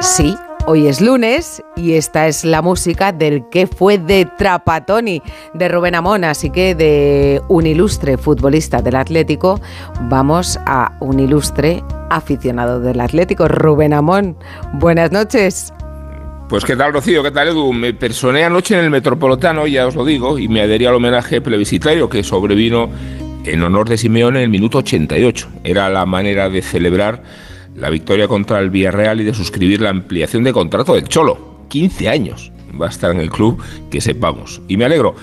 Sí, Hoy es lunes y esta es la música del que fue de Trapatoni, de Rubén Amón. Así que de un ilustre futbolista del Atlético, vamos a un ilustre aficionado del Atlético, Rubén Amón. Buenas noches. Pues qué tal, Rocío, qué tal, Edu. Me personé anoche en el Metropolitano, ya os lo digo, y me adherí al homenaje plebiscitario que sobrevino en honor de Simeone en el minuto 88. Era la manera de celebrar la victoria contra el Villarreal y de suscribir la ampliación de contrato del Cholo. 15 años va a estar en el club, que sepamos. Y me alegro.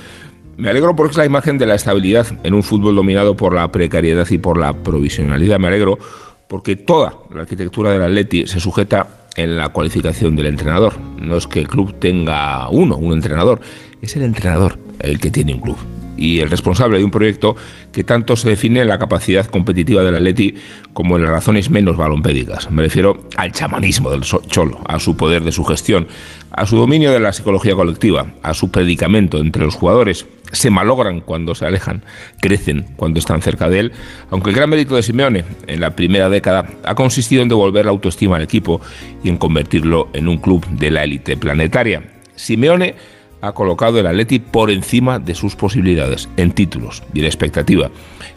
Me alegro porque es la imagen de la estabilidad en un fútbol dominado por la precariedad y por la provisionalidad. Me alegro porque toda la arquitectura del Atleti se sujeta en la cualificación del entrenador. No es que el club tenga uno, un entrenador, es el entrenador el que tiene un club y el responsable de un proyecto que tanto se define en la capacidad competitiva del Atleti como en las razones menos balompédicas. Me refiero al chamanismo del Cholo, a su poder de su gestión, a su dominio de la psicología colectiva, a su predicamento entre los jugadores. Se malogran cuando se alejan, crecen cuando están cerca de él, aunque el gran mérito de Simeone en la primera década ha consistido en devolver la autoestima al equipo y en convertirlo en un club de la élite planetaria. Simeone ha colocado el Atleti por encima de sus posibilidades en títulos y en expectativa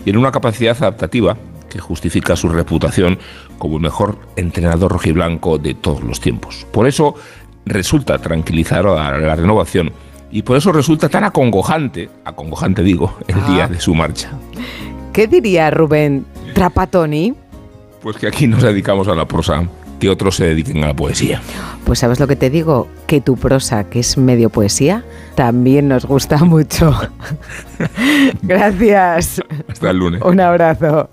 y en una capacidad adaptativa que justifica su reputación como el mejor entrenador rojiblanco de todos los tiempos. Por eso resulta tranquilizar a la renovación y por eso resulta tan acongojante, acongojante digo, el día ah. de su marcha. ¿Qué diría Rubén Trapatoni? Pues que aquí nos dedicamos a la prosa que otros se dediquen a la poesía. Pues sabes lo que te digo, que tu prosa, que es medio poesía, también nos gusta mucho. Gracias. Hasta el lunes. Un abrazo.